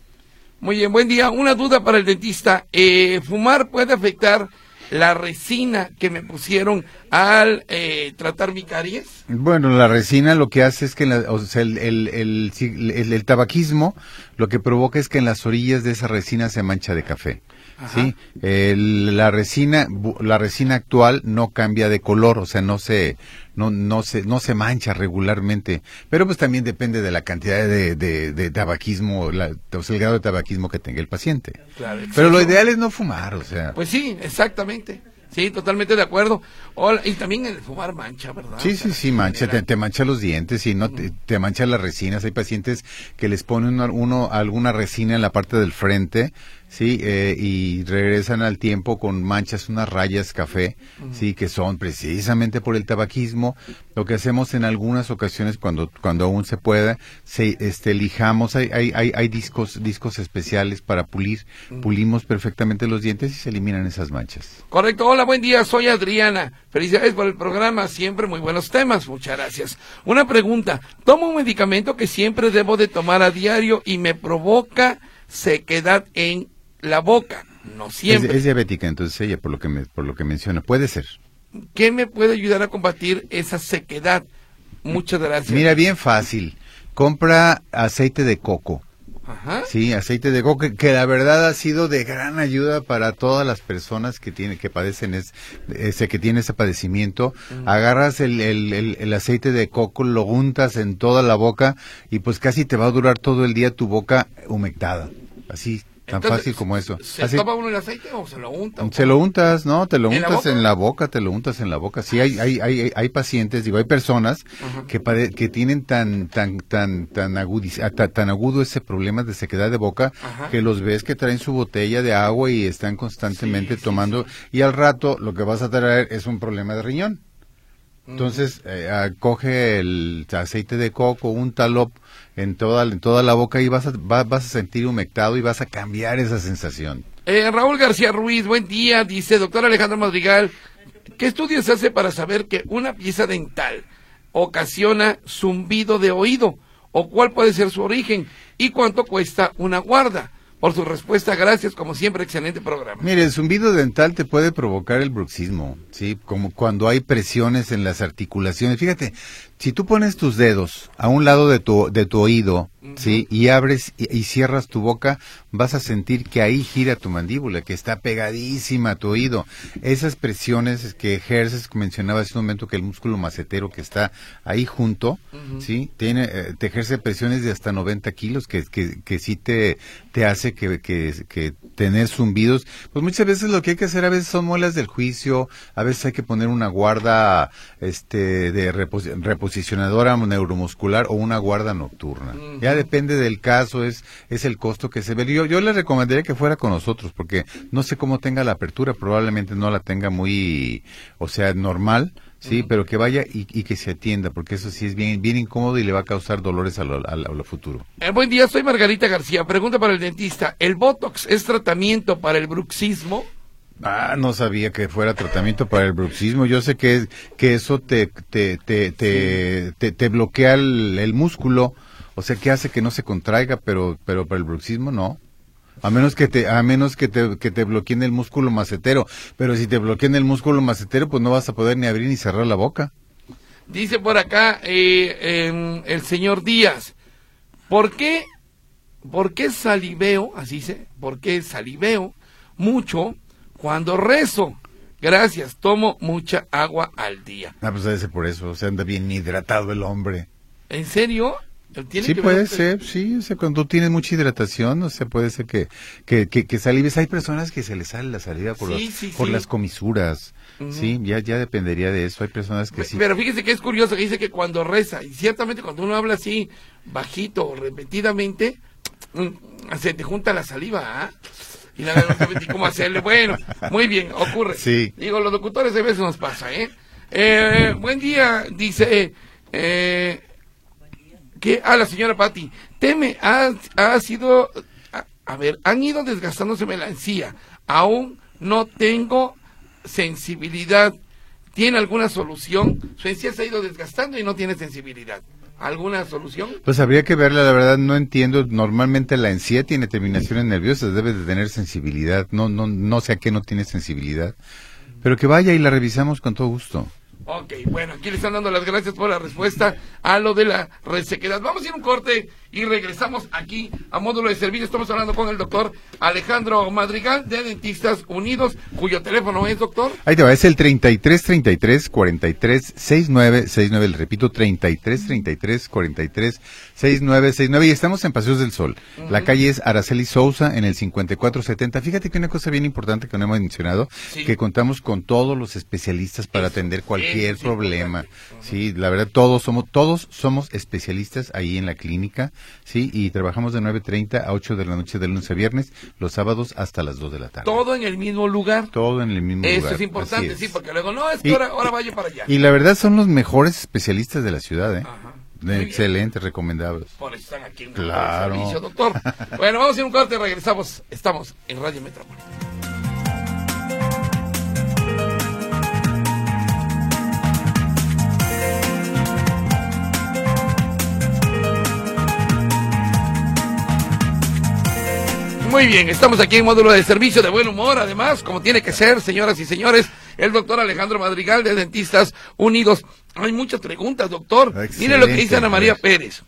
Muy bien, buen día. Una duda para el dentista. Eh, ¿Fumar puede afectar la resina que me pusieron al eh, tratar mi caries? Bueno, la resina lo que hace es que la- o sea, el, el, el, el- tabaquismo lo que provoca es que en las orillas de esa resina se mancha de café. Sí, El- la resina, la resina actual no cambia de color, o sea, no se, no, no se, no se mancha regularmente. Pero pues también depende de la cantidad de, de, de tabaquismo, la, o sea, el grado de tabaquismo que tenga el paciente. Claro, Pero lo ideal es no fumar, o sea. Pues sí, exactamente. Sí, totalmente de acuerdo. Hola, y también el fumar mancha, ¿verdad? Sí, sí, sí, mancha, te, te mancha los dientes y no te, te mancha las resinas. Hay pacientes que les ponen uno alguna resina en la parte del frente, sí, eh, y regresan al tiempo con manchas, unas rayas café, sí, que son precisamente por el tabaquismo. Lo que hacemos en algunas ocasiones cuando cuando aún se pueda, se este lijamos, hay hay hay, hay discos discos especiales para pulir, pulimos perfectamente los dientes y se eliminan esas manchas. Correcto. Hola, buen día. Soy Adriana. Felicidades por el programa. Siempre muy buenos temas. Muchas gracias. Una pregunta. Tomo un medicamento que siempre debo de tomar a diario y me provoca sequedad en la boca. No siempre. es diabética, entonces ella por lo que me, por lo que menciona puede ser. ¿Qué me puede ayudar a combatir esa sequedad? Muchas gracias. Mira, bien fácil. Compra aceite de coco. Ajá. Sí, aceite de coco, que, que la verdad ha sido de gran ayuda para todas las personas que tienen, que padecen es, ese, que tienen ese padecimiento. Agarras el, el, el, el aceite de coco, lo untas en toda la boca y pues casi te va a durar todo el día tu boca humectada. Así, tan Entonces, fácil como eso. ¿Se Así- toma uno el aceite o se lo unta? Se lo untas, ¿no? Te lo ¿En untas en la boca, te lo untas en la boca. Sí, hay, hay, hay, hay pacientes, digo, hay personas que, pade- que tienen tan, tan, tan, tan, agudiz- ah, ta- tan agudo ese problema de sequedad de boca que los ves que traen su botella de agua y están constantemente Sí, sí, tomando y al rato lo que vas a traer es un problema de riñón. Entonces, eh, ah, coge el aceite de coco, un talop en toda, en toda la boca y vas a, vas a sentir humectado y vas a cambiar esa sensación. Eh, Raúl García Ruiz, buen día, dice doctor Alejandro Madrigal, ¿qué estudios hace para saber que una pieza dental ocasiona zumbido de oído? ¿O cuál puede ser su origen? ¿Y cuánto cuesta una guarda? Por su respuesta, gracias, como siempre, excelente programa. Mire, el zumbido dental te puede provocar el bruxismo, ¿sí? Como cuando hay presiones en las articulaciones. Fíjate, si tú pones tus dedos a un lado de tu, de tu oído, ¿sí? Y abres y, cierras tu boca, vas a sentir que ahí gira tu mandíbula, que está pegadísima a tu oído. Esas presiones que ejerces, mencionaba hace un momento que el músculo macetero que está ahí junto, ¿sí? Tiene, eh, te ejerce presiones de hasta 90 kilos, que, que, que sí te, te hace que, que, que tener zumbidos. Pues muchas veces lo que hay que hacer a veces son muelas del juicio, a veces hay que poner una guarda este, de reposicionadora neuromuscular o una guarda nocturna. Ya depende del caso, es, es el costo que se ve. Yo, yo le recomendaría que fuera con nosotros, porque no sé cómo tenga la apertura, probablemente no la tenga muy, o sea, normal. Sí, pero que vaya y, que se atienda, porque eso sí es bien, bien incómodo y le va a causar dolores a lo, futuro. Eh, buen día, soy Margarita García. Pregunta para el dentista. ¿El Botox es tratamiento para el bruxismo? Ah, no sabía que fuera tratamiento para el bruxismo. Yo sé que, que eso te, te, te, te, te, bloquea el, músculo, o sea, que hace que no se contraiga, pero, pero para el bruxismo no. A menos que te, a menos que te, que te bloqueen el músculo macetero. Pero si te bloqueen el músculo macetero, pues no vas a poder ni abrir ni cerrar la boca. Dice por acá eh, em, el señor Díaz, ¿por qué, por qué saliveo, así dice, por qué saliveo mucho cuando rezo. Gracias, tomo mucha agua al día. Ah, pues debe ser por eso, se anda bien hidratado el hombre. ¿En serio? Sí, puede ser, sí, o sea, cuando tú tienes mucha hidratación, o sea, puede ser que, que, que, salives. Hay personas que se les sale la salida por, por las comisuras, sí, ya, ya dependería de eso, hay personas que sí. Pero fíjese que es curioso, que dice que cuando reza, y ciertamente cuando uno habla así, bajito o repetidamente, mm, se te junta la saliva, ¿ah? y la verdad cómo hacerle. Bueno, muy bien, ocurre. Sí. Digo, los locutores a veces nos pasa, ¿eh? eh buen día, dice, eh, que a la señora Patti, teme, ha, ha sido, a, ver, han ido desgastándose la encía, aún no tengo sensibilidad. ¿Tiene alguna solución? Su encía se ha ido desgastando y no tiene sensibilidad. ¿Alguna solución? Pues habría que verla, la verdad no entiendo. Normalmente la encía tiene terminaciones nerviosas, debe de tener sensibilidad. No, no, no sé a qué no tiene sensibilidad. Pero que vaya y la revisamos con todo gusto. Ok, bueno, aquí le están dando las gracias por la respuesta a lo de la resequedad. Vamos a ir un corte y regresamos aquí a módulo de servicio. Estamos hablando con el doctor Alejandro Madrigal de Dentistas Unidos, cuyo teléfono es, doctor. Ahí te va, es el 33 33 43 69 69. Le repito, 33 33 43 69 69. Y estamos en Paseos del Sol. La calle es Araceli Sousa en el 5470. Fíjate que una cosa bien importante que no hemos mencionado, que contamos con todos los especialistas para atender cualquier problema. Sí, la verdad, todos somos, todos somos especialistas ahí en la clínica. Sí, y trabajamos de 9.30 a 8 de la noche de lunes a viernes, los sábados hasta las 2 de la tarde. ¿Todo en el mismo lugar? Todo en el mismo lugar. Eso es importante, sí, porque luego no, es que ahora, vaya para allá. Y la verdad son los mejores especialistas de la ciudad, ¿eh? Ajá. Excelente, recomendables. Por eso están aquí en claro. el servicio, doctor. bueno, vamos a ir un corte y regresamos. Estamos en Radio Metropolitana. Muy bien, estamos aquí en módulo de servicio de buen humor, además, como tiene que ser, señoras y señores, el doctor Alejandro Madrigal de Dentistas Unidos. Hay muchas preguntas, doctor. Mire lo que dice Ana María Pérez.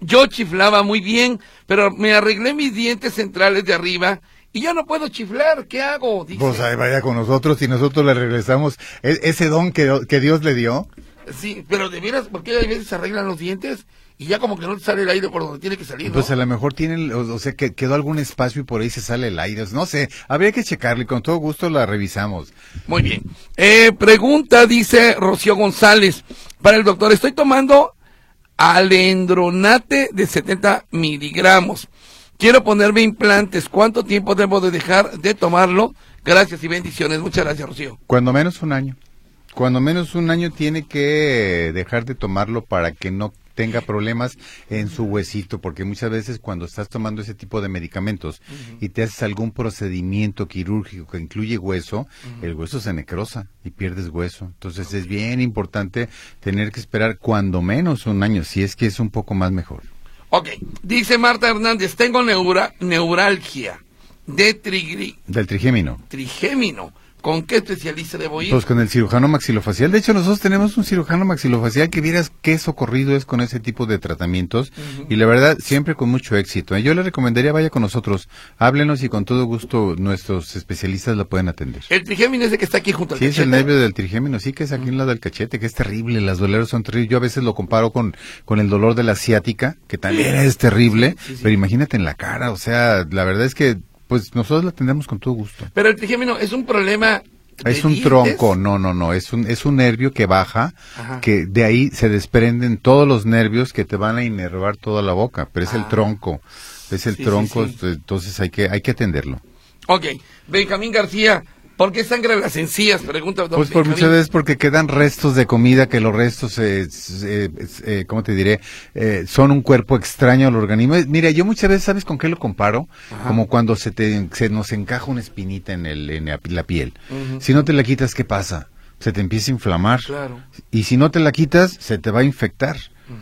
Yo chiflaba muy bien, pero me arreglé mis dientes centrales de arriba y ya no puedo chiflar. ¿Qué hago? Pues ahí vaya con nosotros y nosotros le regresamos e-, ese don que, que Dios le dio. Sí, pero de veras, ¿por qué a veces se arreglan los dientes? Y ya como que no sale el aire por donde tiene que salir. Pues a lo mejor tiene, o, sea, que quedó algún espacio y por ahí se sale el aire. No sé, habría que checarlo y con todo gusto la revisamos. Muy bien. Eh, pregunta, dice Rocío González, para el doctor, estoy tomando alendronate de 70 miligramos. Quiero ponerme implantes. ¿Cuánto tiempo debo de dejar de tomarlo? Gracias y bendiciones. Muchas gracias, Rocío. Cuando menos un año cuando menos un año tiene que dejar de tomarlo para que no tenga problemas en su huesito, porque muchas veces cuando estás tomando ese tipo de medicamentos y te haces algún procedimiento quirúrgico que incluye hueso, el hueso se necrosa y pierdes hueso. Entonces es bien importante tener que esperar cuando menos un año, si es que es un poco más mejor. Ok, dice Marta Hernández, tengo neura, neuralgia de trigri, Del trigémino. trigémino. ¿Con qué especialista debo ir? Pues con el cirujano maxilofacial. De hecho, nosotros tenemos un cirujano maxilofacial que vieras qué socorrido es con ese tipo de tratamientos. Y la verdad, siempre con mucho éxito. Yo le recomendaría vaya con nosotros. Háblenos y con todo gusto nuestros especialistas la pueden atender. El trigémino es el que está aquí junto al Sí, es el cachete. nervio del trigémino, sí que es aquí en la del cachete, que es terrible, las doleras son terribles. Yo a veces lo comparo con, con el dolor de la ciática, que también es terrible, Sí, sí. pero imagínate en la cara, o sea, la verdad es que pues nosotros la atendemos con todo gusto. Pero el trigémino es un problema. Es un dientes? tronco, no, no, no, es un, es un nervio que baja, Ajá. que de ahí se desprenden todos los nervios que te van a inervar toda la boca, pero es Ah. el tronco, es el Sí, sí, tronco, sí. entonces hay que, hay que atenderlo. Ok, Benjamín García, ¿por qué sangran las encías? Pregunta don Pues por muchas veces porque quedan restos de comida que los restos, eh, eh, eh, ¿cómo te diré? Eh, son un cuerpo extraño al organismo. Eh, Mira, yo muchas veces, ¿sabes con qué lo comparo? Ajá. Como cuando se, te, se nos encaja una espinita en, el, en la, piel. Si no te la quitas, ¿qué pasa? Se te empieza a inflamar. Claro. Y si no te la quitas, se te va a infectar.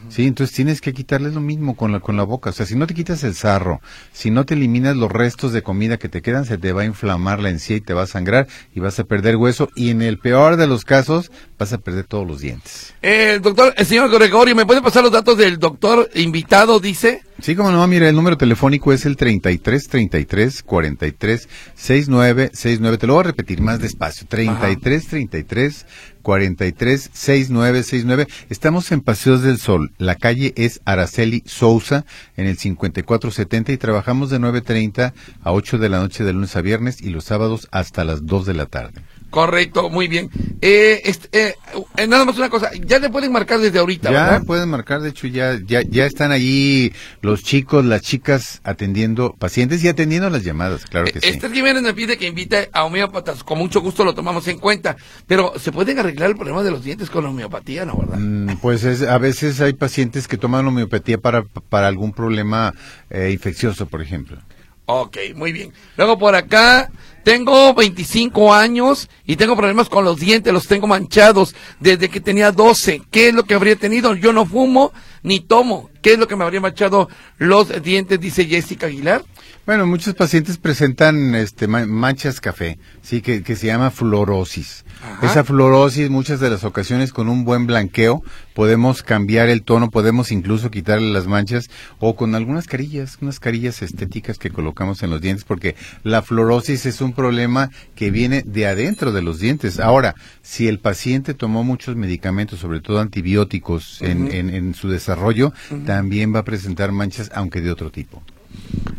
Sí, entonces tienes que quitarle lo mismo con la, con la boca. O sea, si no te quitas el sarro, si no te eliminas los restos de comida que te quedan, se te va a inflamar la encía y te va a sangrar y vas a perder hueso. Y en el peor de los casos, vas a perder todos los dientes. Eh, doctor, el señor Gregorio, ¿me puede pasar los datos del doctor invitado? Dice. Sí, como no, mira, el número telefónico es el 33 33 43 69 69. Te lo voy a repetir más despacio. 33 33 43 69 69. Estamos en Paseos del Sol. La calle es Araceli Sousa en el 5470 y trabajamos de 9.30 a 8 de la noche de lunes a viernes y los sábados hasta las 2 de la tarde. Correcto, muy bien. Eh, este, eh, eh, nada más una cosa, ya le pueden marcar desde ahorita, Ya ¿verdad? pueden marcar, de hecho ya, ya, ya están allí los chicos, las chicas atendiendo pacientes y atendiendo las llamadas, claro que Eh, sí. Esther Jiménez me pide que invite a homeópatas, con mucho gusto lo tomamos en cuenta, pero ¿se pueden arreglar el problema de los dientes con la homeopatía, no, verdad? Mm, Pues es, a veces hay pacientes que toman homeopatía para, para algún problema eh, infeccioso, por ejemplo. Ok, muy bien. Luego por acá, tengo 25 años y tengo problemas con los dientes, los tengo manchados desde que tenía 12. ¿Qué es lo que habría tenido? Yo no fumo ni tomo. ¿Qué es lo que me habría manchado los dientes? Dice Jessica Aguilar. Bueno, muchos pacientes presentan este, ma- manchas café, sí, que, que se llama fluorosis. Ajá. Esa fluorosis, muchas de las ocasiones con un buen blanqueo, podemos cambiar el tono, podemos incluso quitarle las manchas o con algunas carillas, unas carillas estéticas que colocamos en los dientes, porque la fluorosis es un problema que viene de adentro de los dientes. Ahora, si el paciente tomó muchos medicamentos, sobre todo antibióticos, en, en- en su desarrollo, también va a presentar manchas, aunque de otro tipo.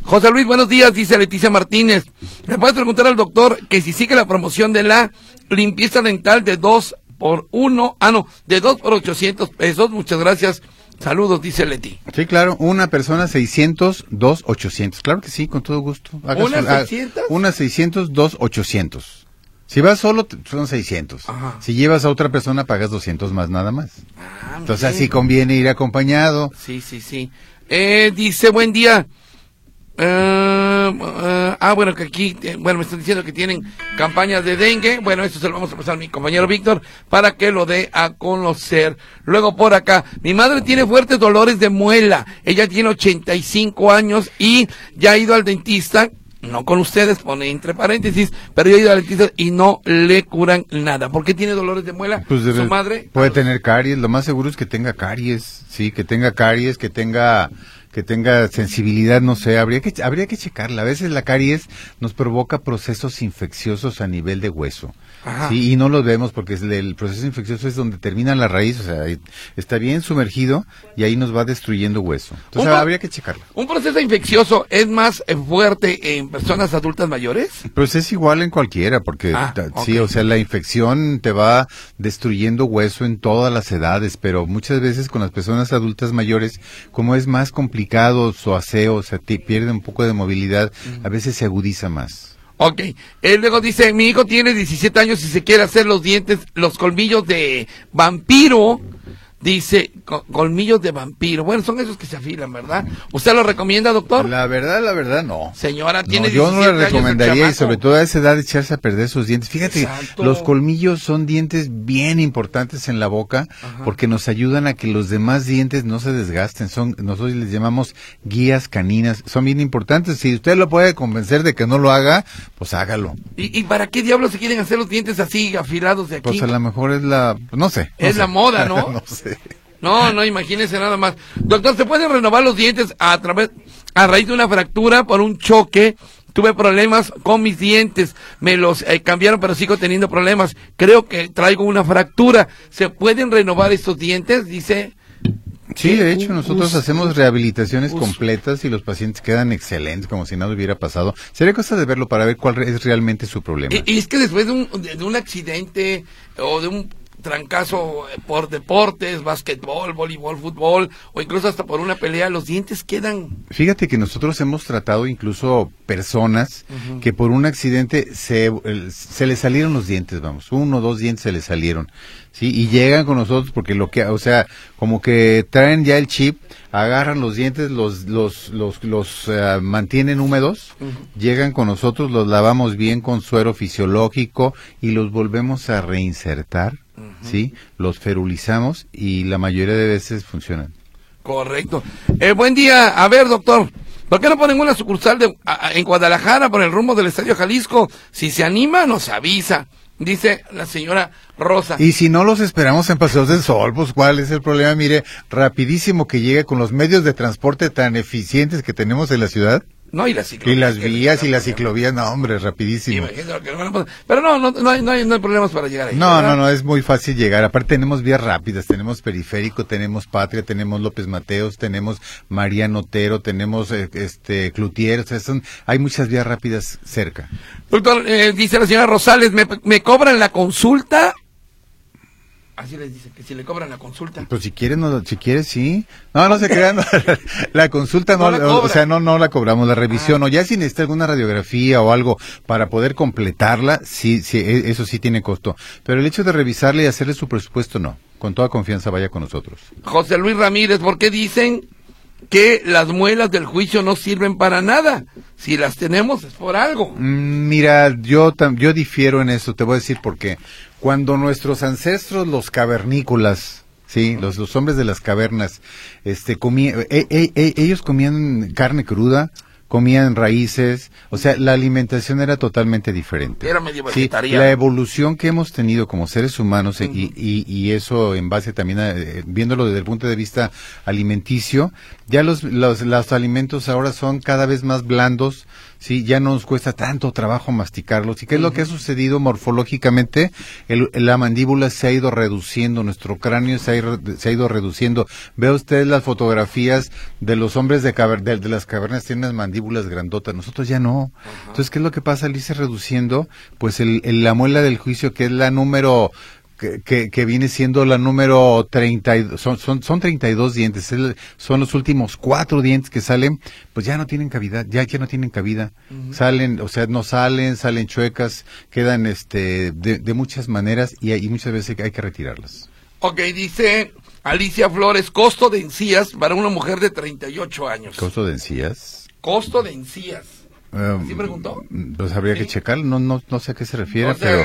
José Luis, buenos días, dice Leticia Martínez. ¿Le puedes preguntar al doctor que si sigue la promoción de la limpieza dental de 2 por 1, ah no, de 2 por 800 pesos? Muchas gracias. Saludos, dice Leti. Sí, claro, una persona 600, dos 800. Claro que sí, con todo gusto. Haga ¿Una su- ah, 600? Una 600, dos 800. Si vas solo, son 600. Ajá. Si llevas a otra persona, pagas 200 más nada más. Ah, Entonces bien. así conviene ir acompañado. Sí, sí, sí. Eh, dice, buen día. Eh, ah, bueno, que aquí, eh, bueno, me están diciendo que tienen campañas de dengue. Bueno, eso se lo vamos a pasar a mi compañero Víctor para que lo dé a conocer. Luego por acá, mi madre tiene fuertes dolores de muela. Ella tiene 85 años y ya ha ido al dentista. No con ustedes, pone entre paréntesis, pero ya ha ido al dentista y no le curan nada. ¿Por qué tiene dolores de muela? Pues Su debe- madre. puede tener caries, lo más seguro es que tenga caries, sí, que tenga caries, que tenga que tenga sensibilidad, no sé, habría que habría que checarla. A veces la caries nos provoca procesos infecciosos a nivel de hueso. Sí, y no los vemos porque el, proceso infeccioso es donde termina la raíz, o sea, está bien sumergido y ahí nos va destruyendo hueso. Entonces habría que checarla. ¿Un proceso infeccioso es más eh, fuerte en personas adultas mayores? Pues es igual en cualquiera, porque Ah, sí, o sea, la infección te va destruyendo hueso en todas las edades, pero muchas veces con las personas adultas mayores, como es más complicado su aseo, o sea, te pierde un poco de movilidad, a veces se agudiza más. Ok. Él luego dice, mi hijo tiene 17 años y se quiere hacer los dientes, los colmillos de vampiro. Dice, co- colmillos de vampiro. Bueno, son esos que se afilan, ¿verdad? ¿Usted lo recomienda, doctor? La verdad, la verdad, no. Señora, tiene No, yo no 17 le recomendaría y sobre todo a esa edad echarse a perder sus dientes. Fíjate, Exacto. los colmillos son dientes bien importantes en la boca porque nos ayudan a que los demás dientes no se desgasten. Son nosotros les llamamos guías caninas. Son bien importantes. Si usted lo puede convencer de que no lo haga, pues hágalo. ¿Y, y para qué diablos se quieren hacer los dientes así afilados de aquí? Pues a lo mejor es la, no sé. no Es sé. la moda, ¿no? no sé. No, no, imagínese nada más. Doctor, ¿se pueden renovar los dientes a través, a raíz de una fractura por un choque? Tuve problemas con mis dientes, me los eh, cambiaron, pero sigo teniendo problemas. Creo que traigo una fractura. ¿Se pueden renovar estos dientes? Dice. Sí, de hecho, nosotros hacemos rehabilitaciones completas y los pacientes quedan excelentes, como si nada hubiera pasado. Sería cosa de verlo para ver cuál es realmente su problema. Y, y es que después de un, de, de un accidente o de un trancazo eh, por deportes, básquetbol, voleibol, fútbol o incluso hasta por una pelea, los dientes quedan. Fíjate que nosotros hemos tratado incluso personas que por un accidente se, se les salieron los dientes, vamos, uno o dos dientes se les salieron, ¿sí? Y llegan con nosotros porque lo que, o sea, como que traen ya el chip, agarran los dientes, los, los, los, los eh, mantienen húmedos, llegan con nosotros, los lavamos bien con suero fisiológico y los volvemos a reinsertar, ¿sí? Los ferulizamos y la mayoría de veces funcionan. Correcto. Eh, buen día. A ver, doctor, ¿por qué no ponen una sucursal de, a- a- en Guadalajara por el rumbo del Estadio Jalisco? Si se anima, nos avisa. Dice la señora Rosa. Y si no los esperamos en Paseos del Sol, pues ¿cuál es el problema? Mire, rapidísimo que llegue con los medios de transporte tan eficientes que tenemos en la ciudad. No, y las Y ciclovías. las que- vías y las ciclovías, no hombre, rapidísimo. Pero no, no, no, hay, no, hay, no hay problemas para llegar ahí. No, ¿verdad? no, no, es muy fácil llegar. Aparte tenemos vías rápidas, tenemos Periférico, tenemos Patria, tenemos López Mateos, tenemos Mariano Otero, tenemos eh, este Cloutier, o sea, son, hay muchas vías rápidas cerca. Doctor, eh, dice la señora Rosales, ¿me, ¿me cobran la consulta? Así les dice, que si le cobran la consulta. Pues si quieres, no, si quieres, sí. No, no se crean. no, la consulta no, No la o- sea, no, no la cobramos, la revisión. O ya si necesita alguna radiografía o algo para poder completarla, sí, sí, e- eso sí tiene costo. Pero el hecho de revisarle y hacerle su presupuesto, no. Con toda confianza vaya con nosotros. José Luis Ramírez, ¿por qué dicen que las muelas del juicio no sirven para nada? Si las tenemos es por algo. Mm, Mira, yo, yo difiero en eso, te voy a decir por qué. Cuando nuestros ancestros, los cavernícolas, sí, los, los hombres de las cavernas, este, comían, e- e- e- ellos comían carne cruda, comían raíces, o sea, la alimentación era totalmente diferente. Era medio Sí, la evolución que hemos tenido como seres humanos eh, y, y- y eso en base también a, eh, viéndolo desde el punto de vista alimenticio, ya los, los, los alimentos ahora son cada vez más blandos, sí, ya no nos cuesta tanto trabajo masticarlos. ¿Y qué es lo que ha sucedido morfológicamente? El- la mandíbula se ha ido reduciendo, nuestro cráneo se ha, ido- se ha ido reduciendo. Ve usted las fotografías de los hombres de, caver- de, de las cavernas, tienen unas mandíbulas grandotas, nosotros ya no. Entonces, ¿qué es lo que pasa? Al irse reduciendo, pues el, el- la muela del juicio, que es la número que, que, que viene siendo la número 32, son, son, son 32 dientes, el- son los últimos cuatro dientes que salen, pues ya no tienen cavidad, ya, ya no tienen cabida, salen, o sea, no salen, salen chuecas, quedan este, de, de muchas maneras y, y muchas veces hay que retirarlas. Ok, dice Alicia Flores, costo de encías para una mujer de 38 años. Costo de encías. Costo de encías. Um, ¿Sí preguntó? Pues habría que checar, no, no, no sé a qué se refiere, pero,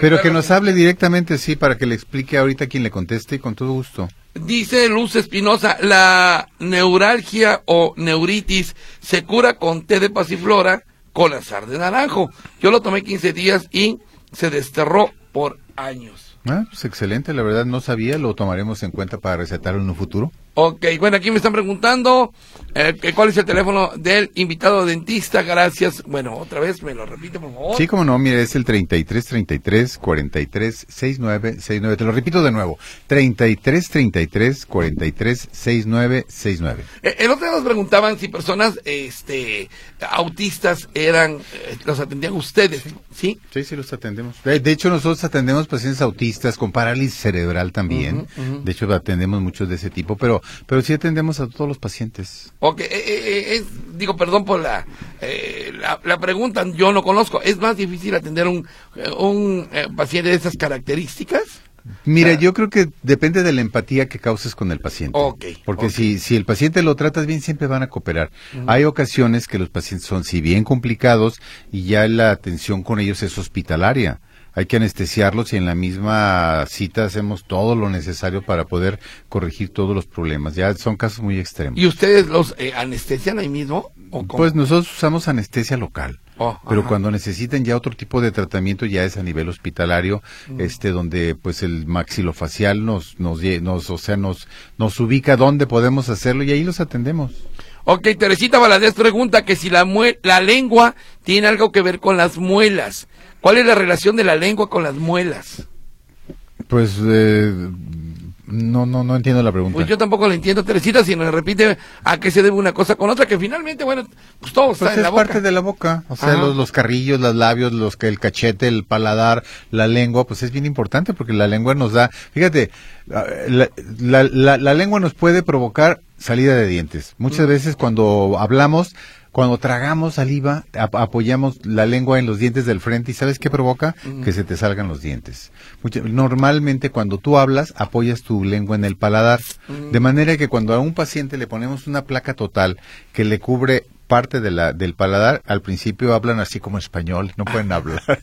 pero que nos hable directamente, sí, para que le explique ahorita quien le conteste y con todo gusto. Dice Luz Espinosa, la neuralgia o neuritis se cura con té de pasiflora con azar de naranjo. Yo lo tomé 15 días y se desterró por años. Ah, pues excelente, la verdad no sabía, lo tomaremos en cuenta para recetarlo en un futuro. Ok, bueno, aquí me están preguntando eh, cuál es el teléfono del invitado dentista. Gracias. Bueno, otra vez me lo repite, por favor. Sí, como no, mire, es el 33 33 43 69 69. Te lo repito de nuevo. 33 33 43 69 69. Eh, El otro día nos preguntaban si personas este, autistas eran, eh, los atendían ustedes, ¿sí? Sí, sí, los atendemos. De, de hecho, nosotros atendemos pacientes autistas con parálisis cerebral también. De hecho, atendemos muchos de ese tipo, pero, pero sí atendemos a todos los pacientes. Ok, Ok, eh, eh, es, digo, perdón por la, la, la, pregunta, yo no conozco. ¿Es más difícil atender un, un paciente de esas características? Mira, yo creo que depende de la empatía que causes con el paciente. Porque Si, si el paciente lo tratas bien, siempre van a cooperar. Hay ocasiones que los pacientes son, si bien complicados, y ya la atención con ellos es hospitalaria. Hay que anestesiarlos y en la misma cita hacemos todo lo necesario para poder corregir todos los problemas. Ya son casos muy extremos. ¿Y ustedes los eh, anestesian ahí mismo? Pues nosotros usamos anestesia local. Oh, pero cuando necesiten ya otro tipo de tratamiento ya es a nivel hospitalario, mm. este donde pues el maxilofacial nos nos nos o sea nos nos ubica dónde podemos hacerlo y ahí los atendemos. Ok, Teresita Valadez pregunta que si la la lengua tiene algo que ver con las muelas. ¿Cuál es la relación de la lengua con las muelas? Pues eh, no, no, no entiendo la pregunta. Pues yo tampoco la entiendo, Teresita, si me repite a qué se debe una cosa con otra, que finalmente, bueno, pues todo está pues en la boca. es parte de la boca, o sea, los, los, carrillos, los labios, los el cachete, el paladar, la lengua, pues es bien importante porque la lengua nos da, fíjate, la, la, la lengua nos puede provocar salida de dientes. Muchas mm. veces cuando hablamos cuando tragamos saliva, apoyamos la lengua en los dientes del frente y ¿sabes qué provoca? Que se te salgan los dientes. normalmente cuando tú hablas, apoyas tu lengua en el paladar. De manera que cuando a un paciente le ponemos una placa total que le cubre parte de la, del paladar, al principio hablan así como español, no pueden hablar.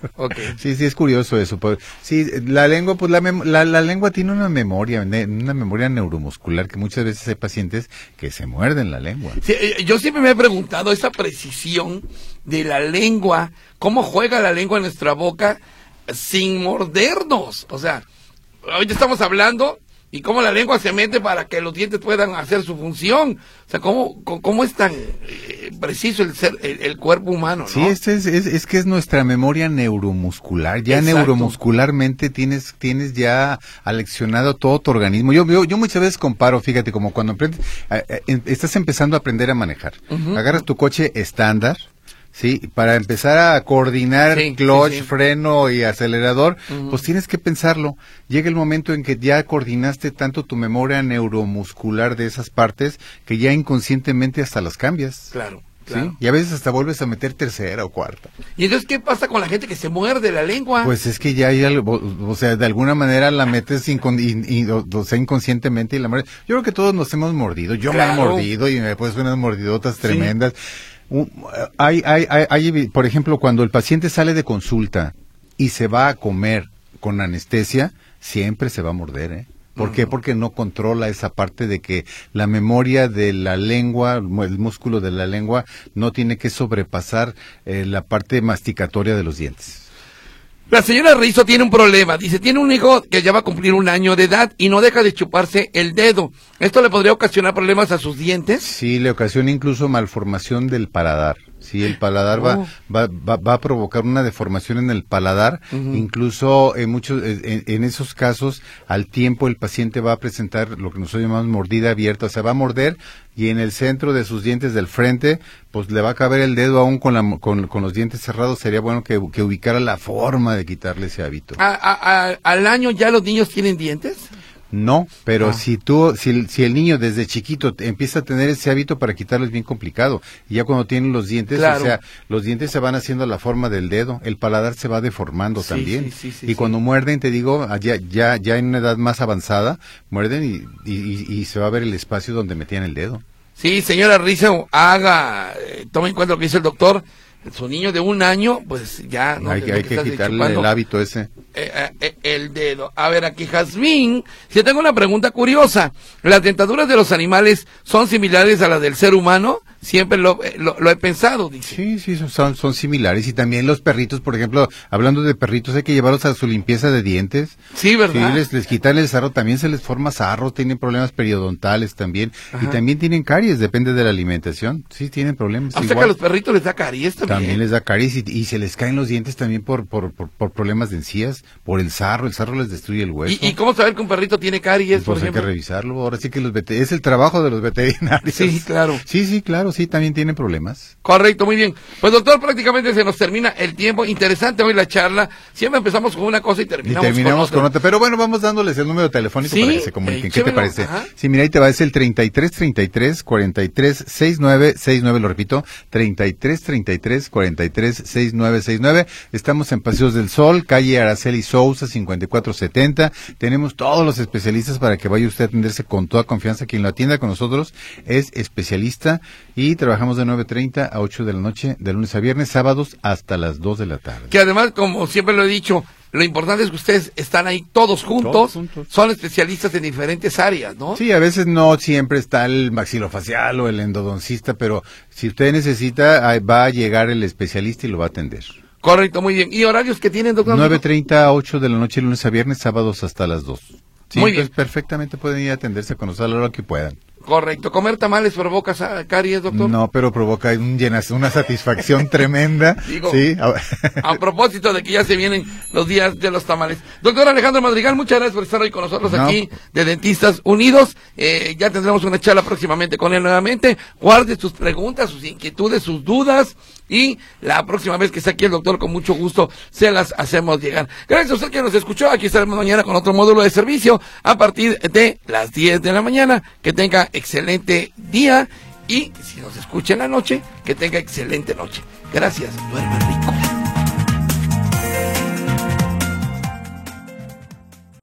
Sí, sí, es curioso eso. Pues, sí, la lengua, pues la, la, lengua tiene una memoria, una memoria neuromuscular que muchas veces hay pacientes que se muerden la lengua. Eh, yo siempre me he preguntado esa precisión de la lengua, cómo juega la lengua en nuestra boca sin mordernos. O sea, hoy estamos hablando y cómo la lengua se mete para que los dientes puedan hacer su función. O sea, cómo, cómo es tan eh, preciso el ser, el, cuerpo humano, ¿no? Sí, es, es, es, que es nuestra memoria neuromuscular. Ya neuromuscularmente tienes, tienes ya aleccionado todo tu organismo. Yo, yo, yo muchas veces comparo, fíjate, como cuando aprendes, eh, eh, estás empezando a aprender a manejar. Agarras tu coche estándar, Sí, para empezar a coordinar clutch, freno y acelerador, pues tienes que pensarlo. Llega el momento en que ya coordinaste tanto tu memoria neuromuscular de esas partes que ya inconscientemente hasta las cambias. Claro. Claro. Y a veces hasta vuelves a meter tercera o cuarta. ¿Y entonces qué pasa con la gente que se muerde la lengua? Pues es que ya hay algo, o sea, de alguna manera la metes o, sea, inconscientemente y la muerdes. Yo creo que todos nos hemos mordido. Yo me he mordido y me he puesto unas mordidotas tremendas. Hay, hay, hay, por ejemplo, cuando el paciente sale de consulta y se va a comer con anestesia, siempre se va a morder, ¿eh? ¿Por qué? Porque no controla esa parte de que la memoria de la lengua, el músculo de la lengua, no tiene que sobrepasar eh, la parte masticatoria de los dientes. La señora Rizo tiene un problema. Dice, tiene un hijo que ya va a cumplir un año de edad y no deja de chuparse el dedo. ¿Esto le podría ocasionar problemas a sus dientes? Sí, le ocasiona incluso malformación del paladar. Sí, el paladar va, oh. va, va, a provocar una deformación en el paladar. Incluso en muchos, en, esos casos, al tiempo el paciente va a presentar lo que nosotros llamamos mordida abierta. O sea, va a morder y en el centro de sus dientes del frente, pues le va a caber el dedo aún con, la, con, los dientes cerrados. Sería bueno que, que, ubicara la forma de quitarle ese hábito. ¿Al año ya los niños tienen dientes? No, pero ah. si tú, si, si, el niño desde chiquito empieza a tener ese hábito para quitarlo es bien complicado. Y ya cuando tienen los dientes, o sea, los dientes se van haciendo la forma del dedo, el paladar se va deformando también. y cuando muerden, te digo, ya, ya, ya en una edad más avanzada, muerden y, y, se va a ver el espacio donde metían el dedo. Sí, señora Rizzo, haga, eh, tome en cuenta lo que dice el doctor su niño de un año, pues ya no hay, que, hay que quitarle el hábito ese. Eh, eh, eh, el dedo. A ver, aquí Jazmín, si tengo una pregunta curiosa. ¿Las dentaduras de los animales son similares a las del ser humano? Siempre lo, lo, he pensado, dice. Sí, sí, son, son similares. Y también los perritos, por ejemplo, hablando de perritos, hay que llevarlos a su limpieza de dientes. Sí, ¿verdad? Sí, les, les quitan el sarro, también se les forma sarro, tienen problemas periodontales también. Y también tienen caries, depende de la alimentación. Sí, tienen problemas. O sea que a los perritos les da caries también. También les da caries y, se les caen los dientes también por, por, por, problemas de encías, por el sarro. El sarro les destruye el hueso. ¿Y, cómo saber que un perrito tiene caries, pues por ejemplo? hay que revisarlo. Ahora sí que los es el trabajo de los veterinarios. Sí, claro. Sí, sí, claro, sí, también tienen problemas. Correcto, muy bien. Pues doctor, prácticamente se nos termina el tiempo. Interesante hoy la charla. Siempre empezamos con una cosa y terminamos, y terminamos con, otra. Pero bueno, vamos dándoles el número telefónico para que se comuniquen. ¿Qué te parece? Sí, mira, ahí te va, es el 33 33 43 69 69, lo repito, 33 33 43 69 69. Estamos en Paseos del Sol, calle Araceli Sousa 5470. Tenemos todos los especialistas para que vaya usted a atenderse con toda confianza. Quien lo atienda con nosotros es especialista y trabajamos de 9.30 a 8 de la noche, de lunes a viernes, sábados hasta las 2 de la tarde. Que además, como siempre lo he dicho, lo importante es que ustedes están ahí todos juntos, son especialistas en diferentes áreas, ¿no? Sí, a veces no siempre está el maxilofacial o el endodoncista, pero si usted necesita, va a llegar el especialista y lo va a atender. Correcto, muy bien. ¿Y horarios que tienen, doctor? 9.30 a 8 de la noche, lunes a viernes, sábados hasta las 2. Sí, muy pues bien. perfectamente pueden ir a atenderse con nosotros a la hora que puedan. Correcto. ¿Comer tamales provoca caries, doctor? No, pero provoca un llenas, una satisfacción tremenda. sí. a propósito de que ya se vienen los días de los tamales. Doctor Alejandro Madrigal, muchas gracias por estar hoy con nosotros aquí de Dentistas Unidos. Eh, ya tendremos una charla próximamente con él nuevamente. Guarde sus preguntas, sus inquietudes, sus dudas. Y la próxima vez que esté aquí el doctor, con mucho gusto, se las hacemos llegar. Gracias a usted que nos escuchó. Aquí estaremos mañana con otro módulo de servicio a partir de las 10 de la mañana. Que tenga excelente día y si nos escucha en la noche, que tenga excelente noche. Gracias, duerme rico.